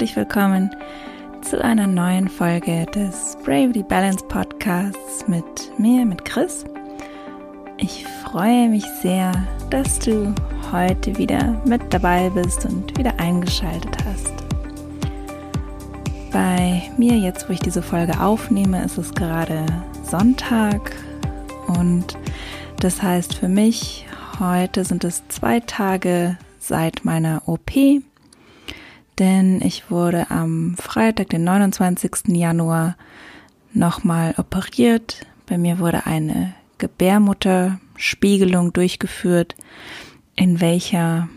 herzlich willkommen zu einer neuen Folge des Bravely Balance Podcasts mit mir, mit Chris. Ich freue mich sehr, dass du heute wieder mit dabei bist und wieder eingeschaltet hast. Bei mir jetzt, wo ich diese Folge aufnehme, ist es gerade Sonntag und das heißt für mich, heute sind es zwei Tage seit meiner OP denn ich wurde am Freitag, den 29. Januar, nochmal operiert. Bei mir wurde eine Gebärmutterspiegelung durchgeführt, in welcher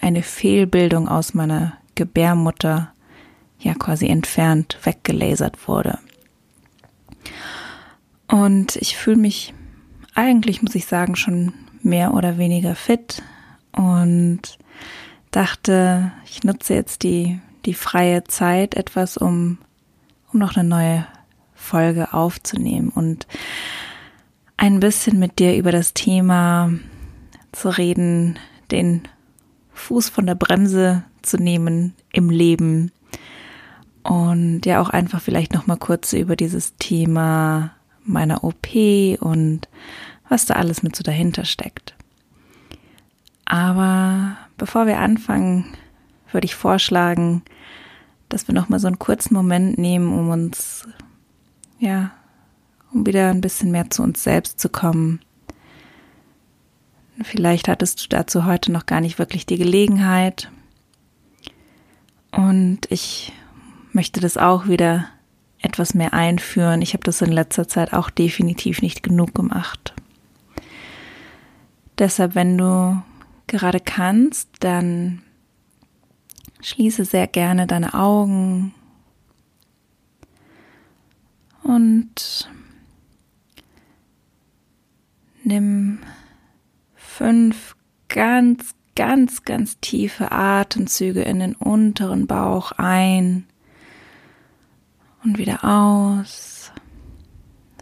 eine Fehlbildung aus meiner Gebärmutter ja quasi entfernt, weggelasert wurde. Und ich fühle mich eigentlich, muss ich sagen, schon mehr oder weniger fit und dachte, ich nutze jetzt die, die freie Zeit etwas, um, um noch eine neue Folge aufzunehmen und ein bisschen mit dir über das Thema zu reden, den Fuß von der Bremse zu nehmen im Leben und ja auch einfach vielleicht noch mal kurz über dieses Thema meiner OP und was da alles mit so dahinter steckt. Aber bevor wir anfangen, würde ich vorschlagen, dass wir noch mal so einen kurzen Moment nehmen, um uns, ja, um wieder ein bisschen mehr zu uns selbst zu kommen. Vielleicht hattest du dazu heute noch gar nicht wirklich die Gelegenheit. Und ich möchte das auch wieder etwas mehr einführen. Ich habe das in letzter Zeit auch definitiv nicht genug gemacht. Deshalb, wenn du gerade kannst, dann schließe sehr gerne deine Augen. Und nimm fünf ganz, ganz, ganz tiefe Atemzüge in den unteren Bauch ein und wieder aus,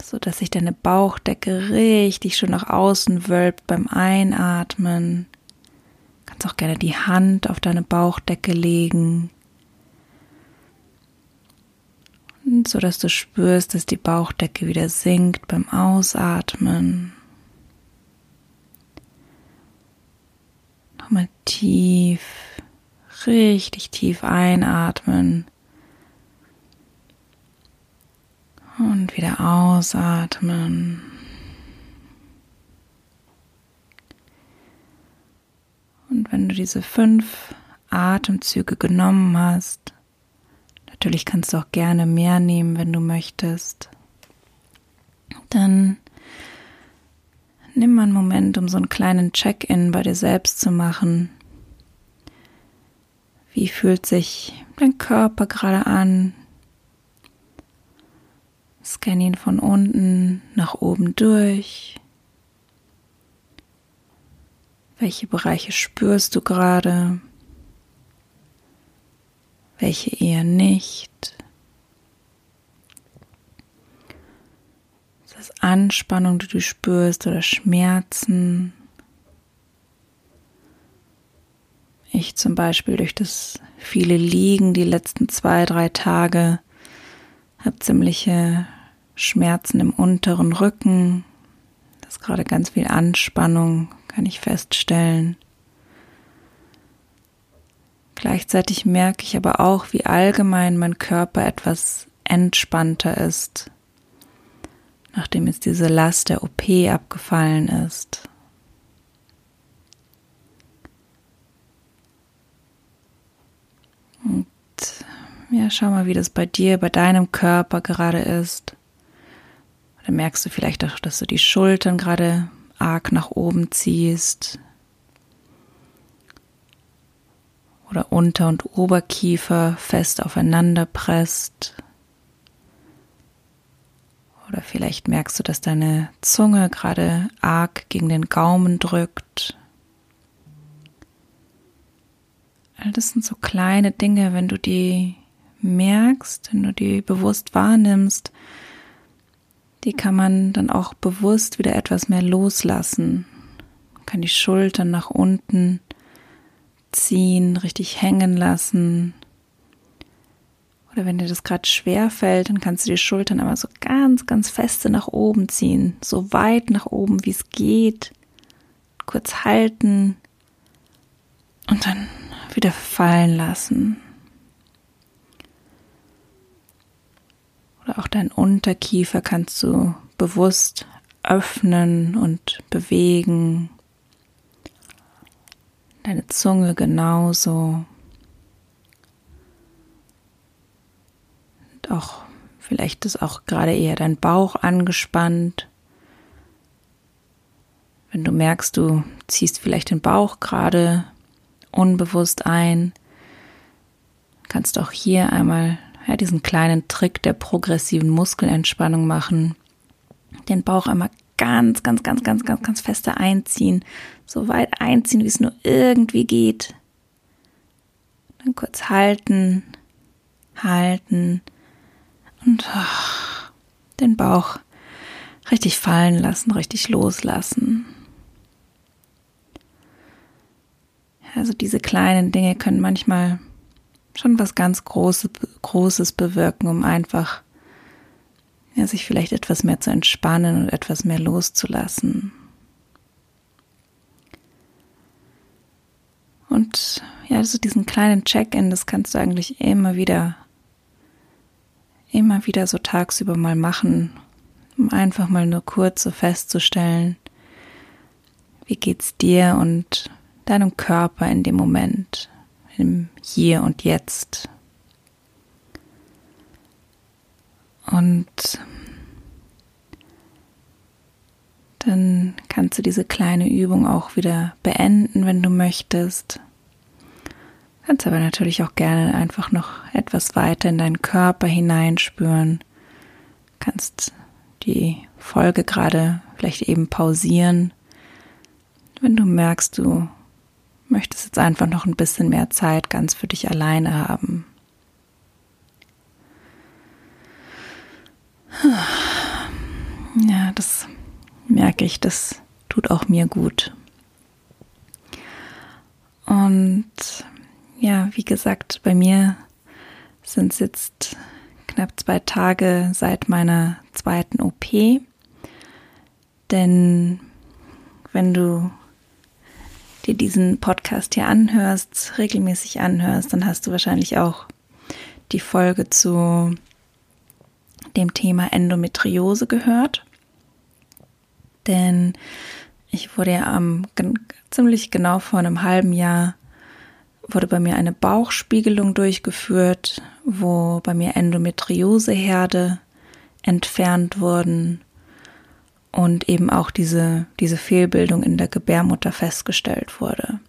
so dass sich deine Bauchdecke richtig schön nach außen wölbt beim Einatmen kannst auch gerne die Hand auf deine Bauchdecke legen. So dass du spürst, dass die Bauchdecke wieder sinkt beim Ausatmen. Nochmal tief, richtig tief einatmen. Und wieder ausatmen. Wenn du diese fünf Atemzüge genommen hast, natürlich kannst du auch gerne mehr nehmen, wenn du möchtest, dann nimm mal einen Moment, um so einen kleinen Check-in bei dir selbst zu machen. Wie fühlt sich dein Körper gerade an? Scan ihn von unten nach oben durch. Welche Bereiche spürst du gerade? Welche eher nicht? Ist das Anspannung, die du spürst oder Schmerzen? Ich zum Beispiel durch das viele Liegen die letzten zwei, drei Tage habe ziemliche Schmerzen im unteren Rücken. Das ist gerade ganz viel Anspannung, kann ich feststellen. Gleichzeitig merke ich aber auch, wie allgemein mein Körper etwas entspannter ist, nachdem jetzt diese Last der OP abgefallen ist. Und ja, schau mal, wie das bei dir, bei deinem Körper gerade ist. Dann merkst du vielleicht auch, dass du die Schultern gerade arg nach oben ziehst oder Unter- und Oberkiefer fest aufeinander presst. Oder vielleicht merkst du, dass deine Zunge gerade arg gegen den Gaumen drückt. All das sind so kleine Dinge, wenn du die merkst, wenn du die bewusst wahrnimmst, die kann man dann auch bewusst wieder etwas mehr loslassen. Man kann die Schultern nach unten ziehen, richtig hängen lassen. Oder wenn dir das gerade schwer fällt, dann kannst du die Schultern aber so ganz, ganz feste nach oben ziehen. So weit nach oben, wie es geht. Kurz halten. Und dann wieder fallen lassen. Oder auch dein Unterkiefer kannst du bewusst öffnen und bewegen. Deine Zunge genauso. Und auch vielleicht ist auch gerade eher dein Bauch angespannt. Wenn du merkst, du ziehst vielleicht den Bauch gerade unbewusst ein, kannst du auch hier einmal ja, diesen kleinen Trick der progressiven Muskelentspannung machen. Den Bauch einmal ganz, ganz, ganz, ganz, ganz, ganz fester einziehen. So weit einziehen, wie es nur irgendwie geht. Dann kurz halten, halten und ach, den Bauch richtig fallen lassen, richtig loslassen. Also diese kleinen Dinge können manchmal schon was ganz Großes, Großes bewirken, um einfach ja, sich vielleicht etwas mehr zu entspannen und etwas mehr loszulassen. Und ja, so diesen kleinen Check-in, das kannst du eigentlich immer wieder, immer wieder so tagsüber mal machen, um einfach mal nur kurz so festzustellen, wie geht's dir und deinem Körper in dem Moment im Hier und Jetzt. Und dann kannst du diese kleine Übung auch wieder beenden, wenn du möchtest. Kannst aber natürlich auch gerne einfach noch etwas weiter in deinen Körper hineinspüren. Kannst die Folge gerade vielleicht eben pausieren, wenn du merkst, du möchtest jetzt einfach noch ein bisschen mehr Zeit ganz für dich alleine haben. Ja, das merke ich, das tut auch mir gut. Und ja, wie gesagt, bei mir sind es jetzt knapp zwei Tage seit meiner zweiten OP. Denn wenn du dir diesen Podcast hier anhörst, regelmäßig anhörst, dann hast du wahrscheinlich auch die Folge zu dem Thema Endometriose gehört. Denn ich wurde ja am ziemlich genau vor einem halben Jahr wurde bei mir eine Bauchspiegelung durchgeführt, wo bei mir Endometrioseherde entfernt wurden und eben auch diese, diese Fehlbildung in der Gebärmutter festgestellt wurde.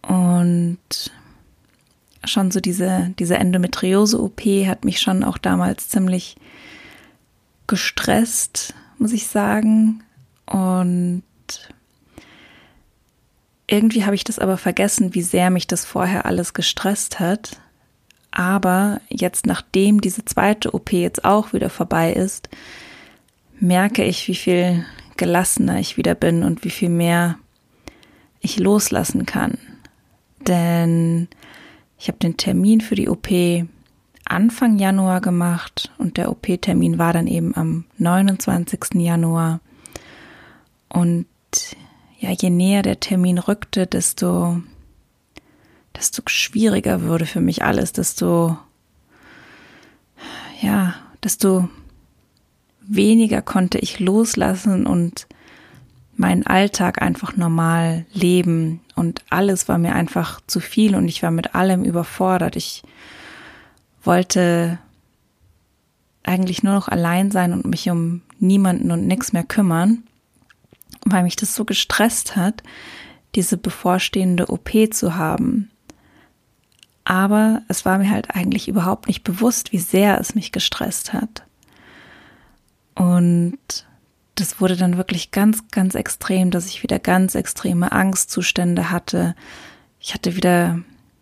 Und schon so diese, diese Endometriose-OP hat mich schon auch damals ziemlich gestresst, muss ich sagen. Und irgendwie habe ich das aber vergessen, wie sehr mich das vorher alles gestresst hat. Aber jetzt, nachdem diese zweite OP jetzt auch wieder vorbei ist, merke ich, wie viel gelassener ich wieder bin und wie viel mehr ich loslassen kann. Denn ich habe den Termin für die OP Anfang Januar gemacht und der OP-Termin war dann eben am 29. Januar. Und ja, je näher der Termin rückte, desto, desto schwieriger wurde für mich alles, desto, ja, desto weniger konnte ich loslassen und meinen Alltag einfach normal leben und alles war mir einfach zu viel und ich war mit allem überfordert. Ich wollte eigentlich nur noch allein sein und mich um niemanden und nichts mehr kümmern, weil mich das so gestresst hat, diese bevorstehende OP zu haben. Aber es war mir halt eigentlich überhaupt nicht bewusst, wie sehr es mich gestresst hat. Und das wurde dann wirklich ganz, ganz extrem, dass ich wieder ganz extreme Angstzustände hatte. Ich hatte wieder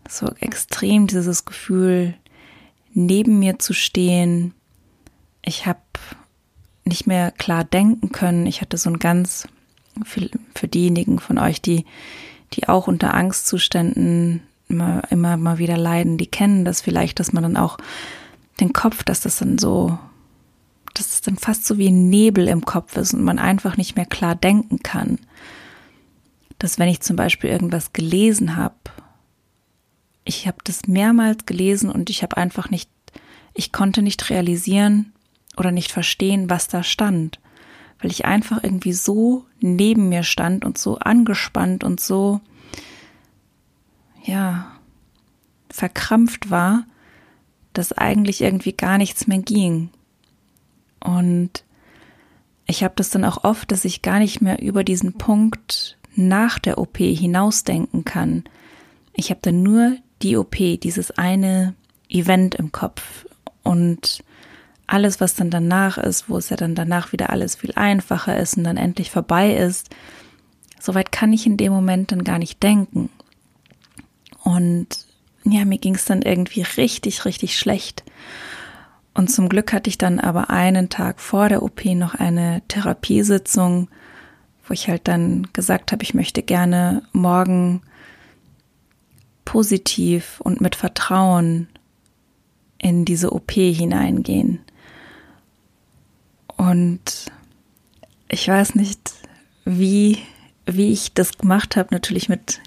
so extrem dieses Gefühl, neben mir zu stehen. Ich habe nicht mehr klar denken können. Ich hatte so ein ganz, für, für diejenigen von euch, die, die auch unter Angstzuständen immer, immer mal wieder leiden, die kennen das vielleicht, dass man dann auch den Kopf, dass das dann so, dass es dann fast so wie ein Nebel im Kopf ist und man einfach nicht mehr klar denken kann. Dass wenn ich zum Beispiel irgendwas gelesen habe, ich habe das mehrmals gelesen und ich habe einfach nicht, ich konnte nicht realisieren oder nicht verstehen, was da stand, weil ich einfach irgendwie so neben mir stand und so angespannt und so, ja, verkrampft war, dass eigentlich irgendwie gar nichts mehr ging. Und ich habe das dann auch oft, dass ich gar nicht mehr über diesen Punkt nach der OP hinausdenken kann. Ich habe dann nur die OP, dieses eine Event im Kopf und alles, was dann danach ist, wo es ja dann danach wieder alles viel einfacher ist und dann endlich vorbei ist, soweit kann ich in dem Moment dann gar nicht denken. Und ja, mir ging es dann irgendwie richtig, richtig schlecht. Und zum Glück hatte ich dann aber einen Tag vor der OP noch eine Therapiesitzung, wo ich halt dann gesagt habe, ich möchte gerne morgen positiv und mit Vertrauen in diese OP hineingehen. Und ich weiß nicht, wie, wie ich das gemacht habe, natürlich mit,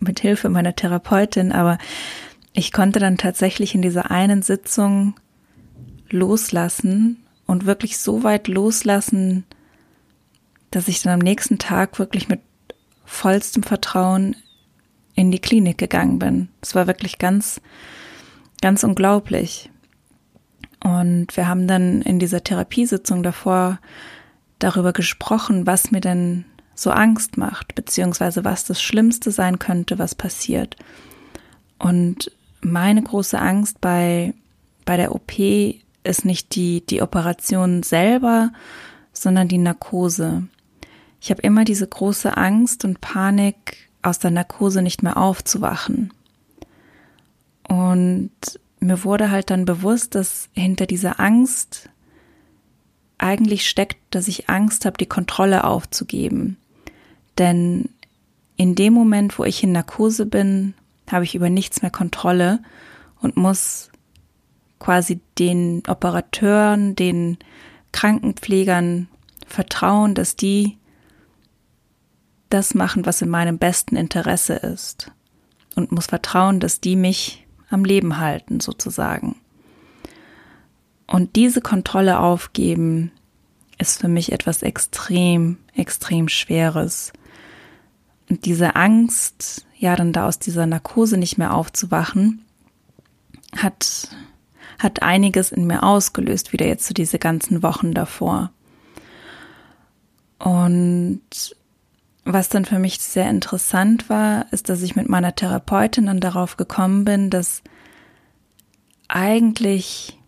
mit Hilfe meiner Therapeutin, aber ich konnte dann tatsächlich in dieser einen Sitzung loslassen und wirklich so weit loslassen, dass ich dann am nächsten Tag wirklich mit vollstem Vertrauen in die Klinik gegangen bin. Es war wirklich ganz, ganz unglaublich. Und wir haben dann in dieser Therapiesitzung davor darüber gesprochen, was mir denn so Angst macht, beziehungsweise was das Schlimmste sein könnte, was passiert. Und meine große Angst bei, bei der OP ist nicht die, die Operation selber, sondern die Narkose. Ich habe immer diese große Angst und Panik, aus der Narkose nicht mehr aufzuwachen. Und mir wurde halt dann bewusst, dass hinter dieser Angst eigentlich steckt, dass ich Angst habe, die Kontrolle aufzugeben. Denn in dem Moment, wo ich in Narkose bin, habe ich über nichts mehr Kontrolle und muss quasi den Operateuren, den Krankenpflegern vertrauen, dass die das machen, was in meinem besten Interesse ist. Und muss vertrauen, dass die mich am Leben halten, sozusagen. Und diese Kontrolle aufgeben ist für mich etwas extrem, extrem Schweres. Und diese Angst, ja, dann da aus dieser Narkose nicht mehr aufzuwachen, hat, hat einiges in mir ausgelöst, wieder jetzt zu so diese ganzen Wochen davor. Und was dann für mich sehr interessant war, ist, dass ich mit meiner Therapeutin dann darauf gekommen bin, dass eigentlich,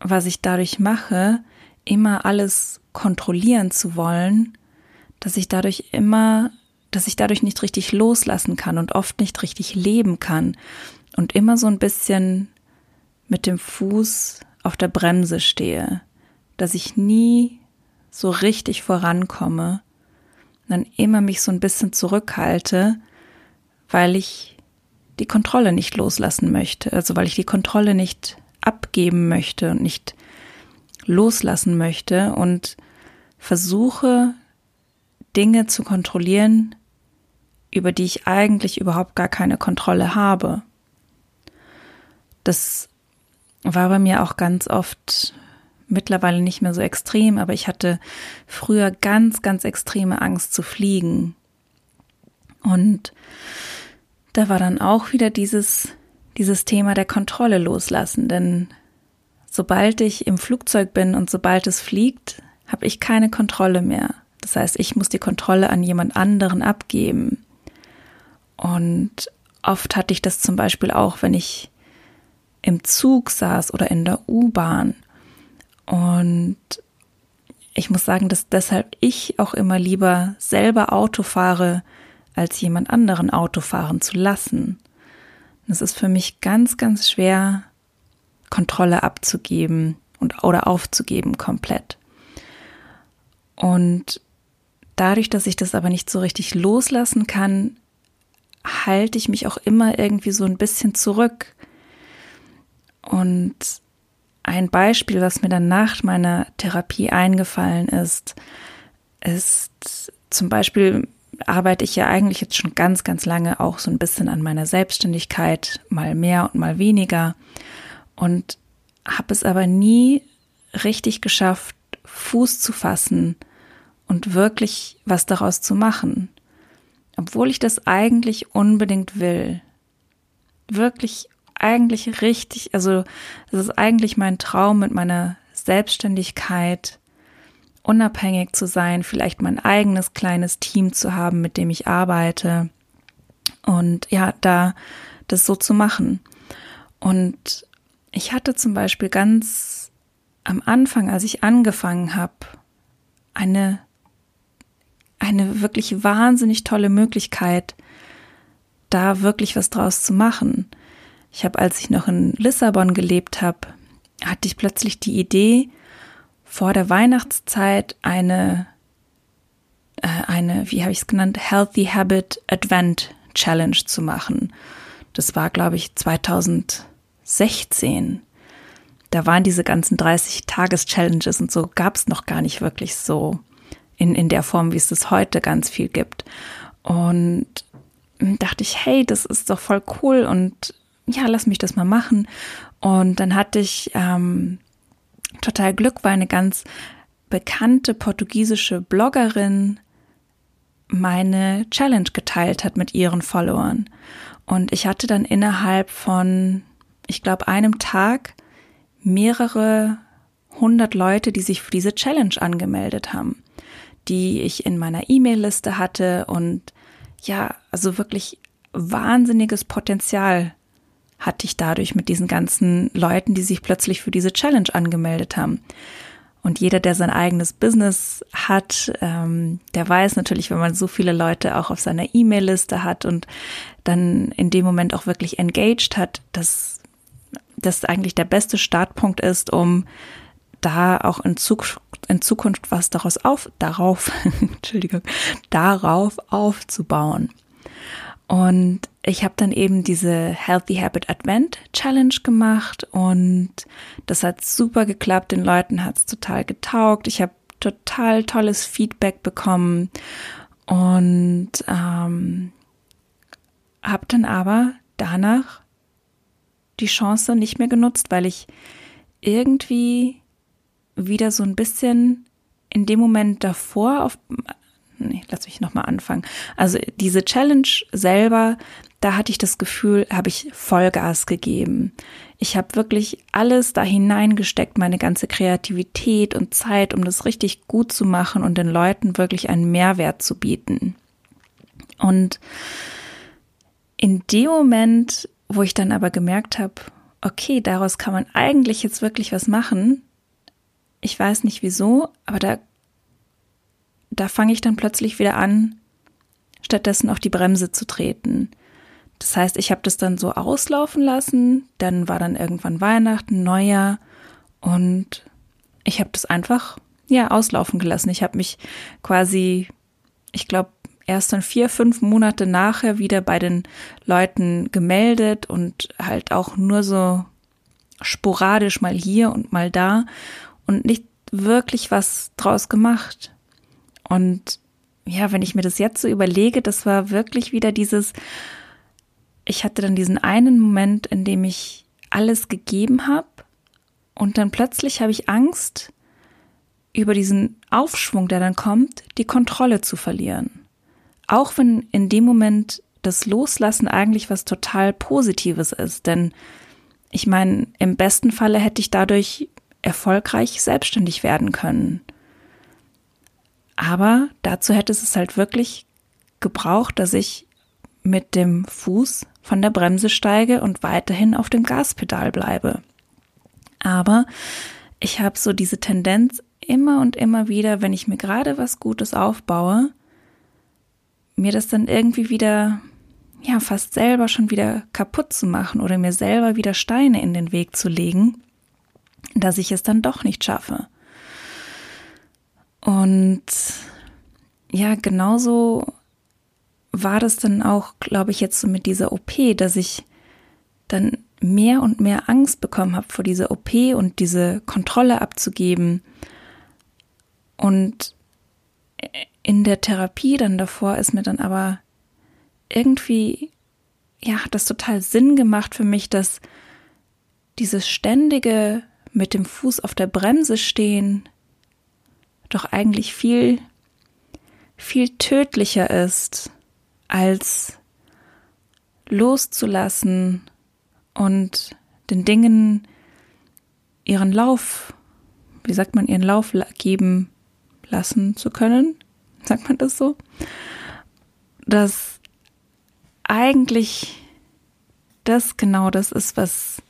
was ich dadurch mache, immer alles kontrollieren zu wollen, dass ich dadurch immer, dass ich dadurch nicht richtig loslassen kann und oft nicht richtig leben kann und immer so ein bisschen mit dem Fuß auf der Bremse stehe, dass ich nie so richtig vorankomme dann immer mich so ein bisschen zurückhalte, weil ich die Kontrolle nicht loslassen möchte, also weil ich die Kontrolle nicht abgeben möchte und nicht loslassen möchte und versuche Dinge zu kontrollieren, über die ich eigentlich überhaupt gar keine Kontrolle habe. Das war bei mir auch ganz oft mittlerweile nicht mehr so extrem, aber ich hatte früher ganz, ganz extreme Angst zu fliegen. Und da war dann auch wieder dieses, dieses Thema der Kontrolle loslassen, denn sobald ich im Flugzeug bin und sobald es fliegt, habe ich keine Kontrolle mehr. Das heißt, ich muss die Kontrolle an jemand anderen abgeben. Und oft hatte ich das zum Beispiel auch, wenn ich im Zug saß oder in der U-Bahn und ich muss sagen, dass deshalb ich auch immer lieber selber Auto fahre, als jemand anderen Auto fahren zu lassen. Es ist für mich ganz, ganz schwer, Kontrolle abzugeben und oder aufzugeben komplett. Und dadurch, dass ich das aber nicht so richtig loslassen kann, halte ich mich auch immer irgendwie so ein bisschen zurück. Und ein Beispiel, was mir dann nach meiner Therapie eingefallen ist, ist zum Beispiel arbeite ich ja eigentlich jetzt schon ganz, ganz lange auch so ein bisschen an meiner Selbstständigkeit, mal mehr und mal weniger. Und habe es aber nie richtig geschafft, Fuß zu fassen und wirklich was daraus zu machen. Obwohl ich das eigentlich unbedingt will. Wirklich eigentlich richtig, also es ist eigentlich mein Traum mit meiner Selbstständigkeit, unabhängig zu sein, vielleicht mein eigenes kleines Team zu haben, mit dem ich arbeite und ja, da das so zu machen. Und ich hatte zum Beispiel ganz am Anfang, als ich angefangen habe, eine, eine wirklich wahnsinnig tolle Möglichkeit, da wirklich was draus zu machen. Ich habe, als ich noch in Lissabon gelebt habe, hatte ich plötzlich die Idee, vor der Weihnachtszeit eine, äh, eine, wie habe ich es genannt, Healthy Habit Advent Challenge zu machen. Das war, glaube ich, 2016. Da waren diese ganzen 30-Tages-Challenges und so gab es noch gar nicht wirklich so in, in der Form, wie es es heute ganz viel gibt. Und dachte ich, hey, das ist doch voll cool und ja, lass mich das mal machen. Und dann hatte ich ähm, total Glück, weil eine ganz bekannte portugiesische Bloggerin meine Challenge geteilt hat mit ihren Followern. Und ich hatte dann innerhalb von, ich glaube, einem Tag mehrere hundert Leute, die sich für diese Challenge angemeldet haben, die ich in meiner E-Mail-Liste hatte und ja, also wirklich wahnsinniges Potenzial hatte ich dadurch mit diesen ganzen Leuten, die sich plötzlich für diese Challenge angemeldet haben. Und jeder, der sein eigenes Business hat, ähm, der weiß natürlich, wenn man so viele Leute auch auf seiner E-Mail-Liste hat und dann in dem Moment auch wirklich engaged hat, dass das eigentlich der beste Startpunkt ist, um da auch in Zukunft, in Zukunft was daraus auf, darauf, Entschuldigung, darauf aufzubauen. Und ich habe dann eben diese Healthy Habit Advent Challenge gemacht und das hat super geklappt. Den Leuten hat es total getaugt. Ich habe total tolles Feedback bekommen und ähm, habe dann aber danach die Chance nicht mehr genutzt, weil ich irgendwie wieder so ein bisschen in dem Moment davor auf nee, lass mich nochmal anfangen. Also diese Challenge selber, da hatte ich das Gefühl, habe ich Vollgas gegeben. Ich habe wirklich alles da hineingesteckt, meine ganze Kreativität und Zeit, um das richtig gut zu machen und den Leuten wirklich einen Mehrwert zu bieten. Und in dem Moment, wo ich dann aber gemerkt habe, okay, daraus kann man eigentlich jetzt wirklich was machen, ich weiß nicht wieso, aber da da fange ich dann plötzlich wieder an, stattdessen auf die Bremse zu treten. Das heißt, ich habe das dann so auslaufen lassen, dann war dann irgendwann Weihnachten, Neujahr und ich habe das einfach ja auslaufen gelassen. Ich habe mich quasi, ich glaube, erst dann vier, fünf Monate nachher wieder bei den Leuten gemeldet und halt auch nur so sporadisch mal hier und mal da und nicht wirklich was draus gemacht. Und ja, wenn ich mir das jetzt so überlege, das war wirklich wieder dieses, ich hatte dann diesen einen Moment, in dem ich alles gegeben habe und dann plötzlich habe ich Angst, über diesen Aufschwung, der dann kommt, die Kontrolle zu verlieren. Auch wenn in dem Moment das Loslassen eigentlich was total Positives ist, denn ich meine, im besten Falle hätte ich dadurch erfolgreich selbstständig werden können. Aber dazu hätte es halt wirklich gebraucht, dass ich mit dem Fuß von der Bremse steige und weiterhin auf dem Gaspedal bleibe. Aber ich habe so diese Tendenz immer und immer wieder, wenn ich mir gerade was Gutes aufbaue, mir das dann irgendwie wieder, ja, fast selber schon wieder kaputt zu machen oder mir selber wieder Steine in den Weg zu legen, dass ich es dann doch nicht schaffe. Und ja, genauso war das dann auch, glaube ich, jetzt so mit dieser OP, dass ich dann mehr und mehr Angst bekommen habe vor dieser OP und diese Kontrolle abzugeben. Und in der Therapie dann davor ist mir dann aber irgendwie, ja, hat das total Sinn gemacht für mich, dass dieses ständige mit dem Fuß auf der Bremse stehen doch eigentlich viel, viel tödlicher ist, als loszulassen und den Dingen ihren Lauf, wie sagt man, ihren Lauf geben lassen zu können. Sagt man das so? Dass eigentlich das genau das ist, was,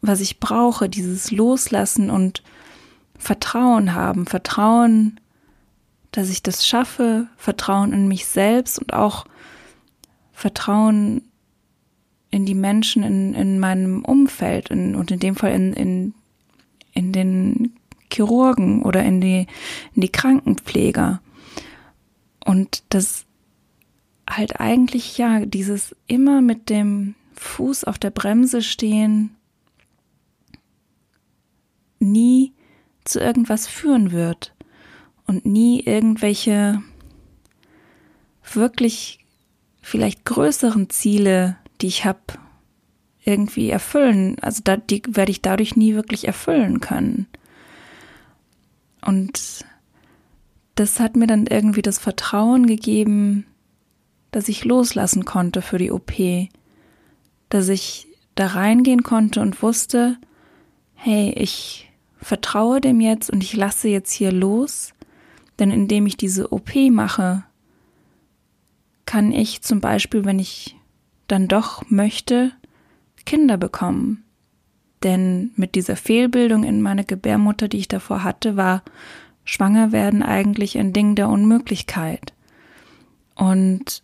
was ich brauche, dieses Loslassen und Vertrauen haben, Vertrauen, dass ich das schaffe, Vertrauen in mich selbst und auch Vertrauen in die Menschen in, in meinem Umfeld in, und in dem Fall in, in, in den Chirurgen oder in die, in die Krankenpfleger. Und das halt eigentlich ja, dieses immer mit dem Fuß auf der Bremse stehen, nie zu irgendwas führen wird und nie irgendwelche wirklich vielleicht größeren Ziele, die ich habe, irgendwie erfüllen. Also da, die werde ich dadurch nie wirklich erfüllen können. Und das hat mir dann irgendwie das Vertrauen gegeben, dass ich loslassen konnte für die OP, dass ich da reingehen konnte und wusste, hey, ich vertraue dem jetzt und ich lasse jetzt hier los, denn indem ich diese OP mache, kann ich zum Beispiel, wenn ich dann doch möchte, Kinder bekommen. Denn mit dieser Fehlbildung in meiner Gebärmutter, die ich davor hatte, war schwanger werden eigentlich ein Ding der Unmöglichkeit. Und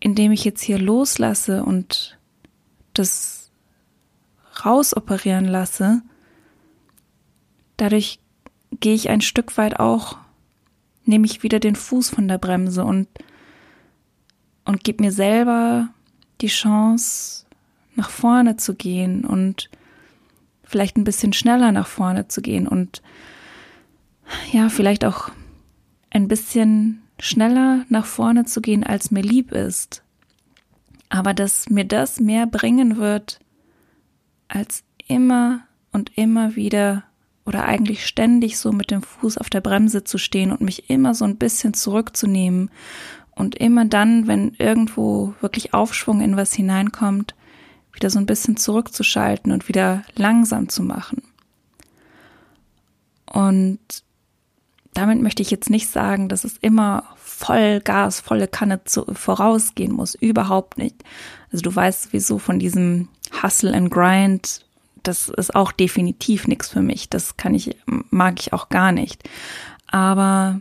indem ich jetzt hier loslasse und das rausoperieren lasse, dadurch gehe ich ein Stück weit auch, nehme ich wieder den Fuß von der Bremse und und gib mir selber die Chance, nach vorne zu gehen und vielleicht ein bisschen schneller nach vorne zu gehen und ja, vielleicht auch ein bisschen schneller nach vorne zu gehen, als mir lieb ist. Aber dass mir das mehr bringen wird, als immer und immer wieder oder eigentlich ständig so mit dem Fuß auf der Bremse zu stehen und mich immer so ein bisschen zurückzunehmen und immer dann, wenn irgendwo wirklich Aufschwung in was hineinkommt, wieder so ein bisschen zurückzuschalten und wieder langsam zu machen. Und damit möchte ich jetzt nicht sagen, dass es immer voll Gas, volle Kanne zu, vorausgehen muss. Überhaupt nicht. Also du weißt sowieso von diesem Hustle and Grind, das ist auch definitiv nichts für mich. Das kann ich, mag ich auch gar nicht. Aber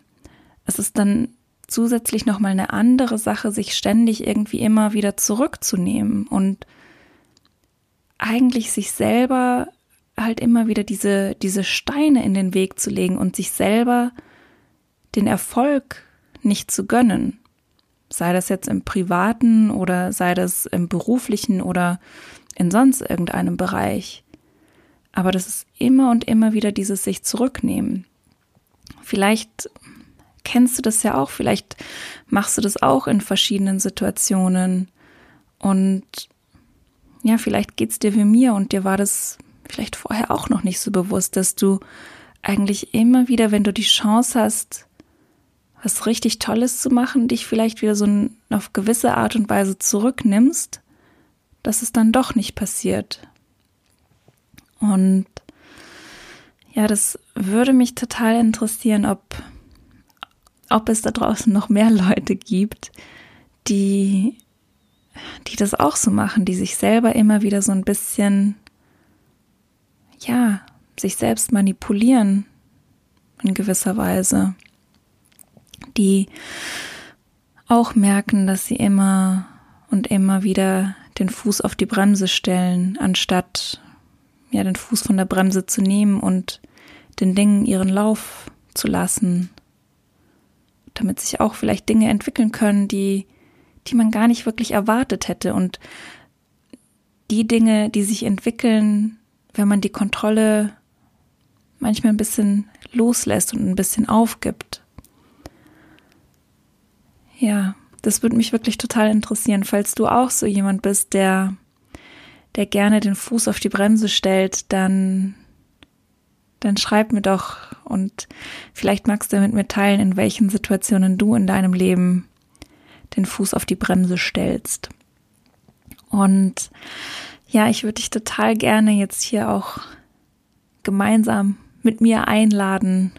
es ist dann zusätzlich nochmal eine andere Sache, sich ständig irgendwie immer wieder zurückzunehmen und eigentlich sich selber halt immer wieder diese, diese Steine in den Weg zu legen und sich selber den Erfolg nicht zu gönnen. Sei das jetzt im privaten oder sei das im beruflichen oder in sonst irgendeinem Bereich. Aber das ist immer und immer wieder dieses sich zurücknehmen. Vielleicht kennst du das ja auch, vielleicht machst du das auch in verschiedenen Situationen und ja, vielleicht geht's dir wie mir und dir war das vielleicht vorher auch noch nicht so bewusst, dass du eigentlich immer wieder, wenn du die Chance hast, was richtig Tolles zu machen, dich vielleicht wieder so auf gewisse Art und Weise zurücknimmst, dass es dann doch nicht passiert. Und ja, das würde mich total interessieren, ob ob es da draußen noch mehr Leute gibt, die, die das auch so machen, die sich selber immer wieder so ein bisschen, ja, sich selbst manipulieren in gewisser Weise, die auch merken, dass sie immer und immer wieder den Fuß auf die Bremse stellen, anstatt ja den Fuß von der Bremse zu nehmen und den Dingen ihren Lauf zu lassen damit sich auch vielleicht Dinge entwickeln können, die, die man gar nicht wirklich erwartet hätte. Und die Dinge, die sich entwickeln, wenn man die Kontrolle manchmal ein bisschen loslässt und ein bisschen aufgibt. Ja, das würde mich wirklich total interessieren, falls du auch so jemand bist, der, der gerne den Fuß auf die Bremse stellt, dann, dann schreib mir doch und vielleicht magst du mit mir teilen, in welchen Situationen du in deinem Leben den Fuß auf die Bremse stellst. Und ja, ich würde dich total gerne jetzt hier auch gemeinsam mit mir einladen.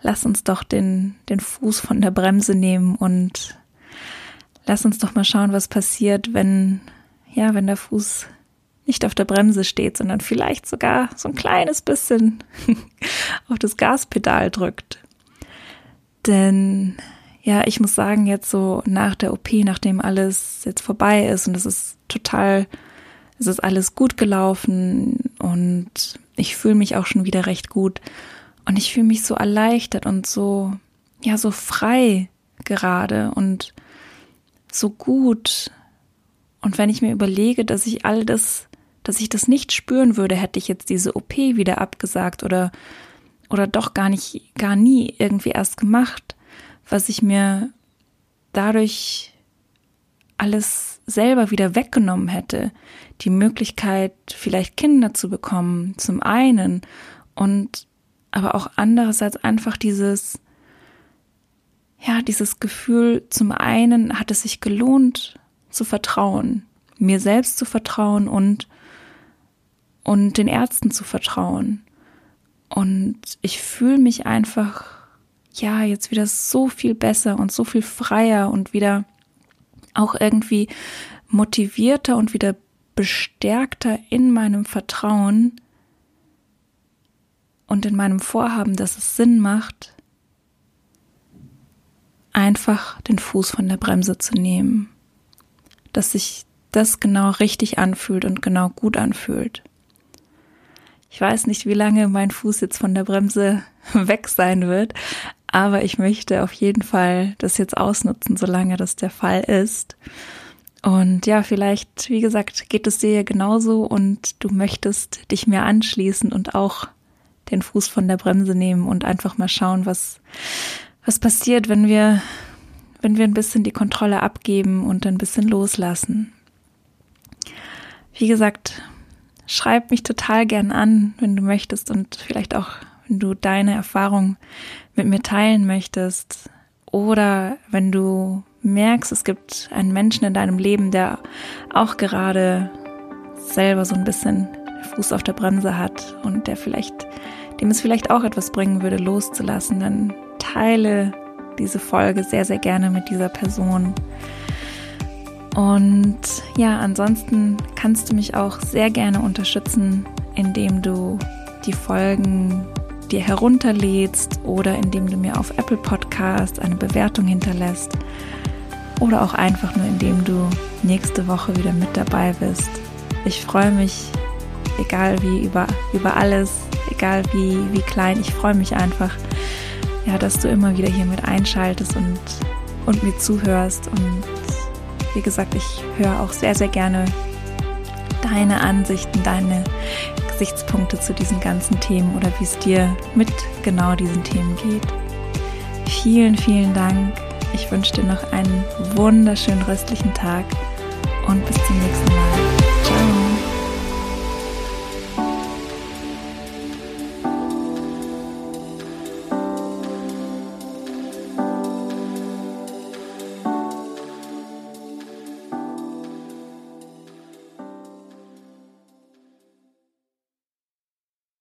Lass uns doch den, den Fuß von der Bremse nehmen und lass uns doch mal schauen, was passiert, wenn, ja, wenn der Fuß nicht auf der Bremse steht, sondern vielleicht sogar so ein kleines bisschen auf das Gaspedal drückt. Denn ja, ich muss sagen, jetzt so nach der OP, nachdem alles jetzt vorbei ist und es ist total, es ist alles gut gelaufen und ich fühle mich auch schon wieder recht gut und ich fühle mich so erleichtert und so, ja, so frei gerade und so gut. Und wenn ich mir überlege, dass ich all das, dass ich das nicht spüren würde, hätte ich jetzt diese OP wieder abgesagt oder, oder doch gar nicht, gar nie irgendwie erst gemacht, was ich mir dadurch alles selber wieder weggenommen hätte, die Möglichkeit, vielleicht Kinder zu bekommen, zum einen, und aber auch andererseits einfach dieses, ja, dieses Gefühl, zum einen hat es sich gelohnt zu vertrauen, mir selbst zu vertrauen und, und den Ärzten zu vertrauen. Und ich fühle mich einfach, ja, jetzt wieder so viel besser und so viel freier und wieder auch irgendwie motivierter und wieder bestärkter in meinem Vertrauen und in meinem Vorhaben, dass es Sinn macht, einfach den Fuß von der Bremse zu nehmen, dass sich das genau richtig anfühlt und genau gut anfühlt. Ich weiß nicht, wie lange mein Fuß jetzt von der Bremse weg sein wird, aber ich möchte auf jeden Fall das jetzt ausnutzen, solange das der Fall ist. Und ja, vielleicht, wie gesagt, geht es dir genauso und du möchtest dich mir anschließen und auch den Fuß von der Bremse nehmen und einfach mal schauen, was, was passiert, wenn wir, wenn wir ein bisschen die Kontrolle abgeben und ein bisschen loslassen. Wie gesagt, schreib mich total gern an, wenn du möchtest und vielleicht auch, wenn du deine Erfahrung mit mir teilen möchtest oder wenn du merkst, es gibt einen Menschen in deinem Leben, der auch gerade selber so ein bisschen Fuß auf der Bremse hat und der vielleicht, dem es vielleicht auch etwas bringen würde, loszulassen, dann teile diese Folge sehr, sehr gerne mit dieser Person. Und ja, ansonsten kannst du mich auch sehr gerne unterstützen, indem du die Folgen dir herunterlädst oder indem du mir auf Apple Podcast eine Bewertung hinterlässt oder auch einfach nur indem du nächste Woche wieder mit dabei bist. Ich freue mich, egal wie, über, über alles, egal wie, wie klein, ich freue mich einfach, ja, dass du immer wieder hier mit einschaltest und, und mir zuhörst. Und wie gesagt, ich höre auch sehr, sehr gerne deine Ansichten, deine Gesichtspunkte zu diesen ganzen Themen oder wie es dir mit genau diesen Themen geht. Vielen, vielen Dank. Ich wünsche dir noch einen wunderschönen restlichen Tag und bis zum nächsten Mal.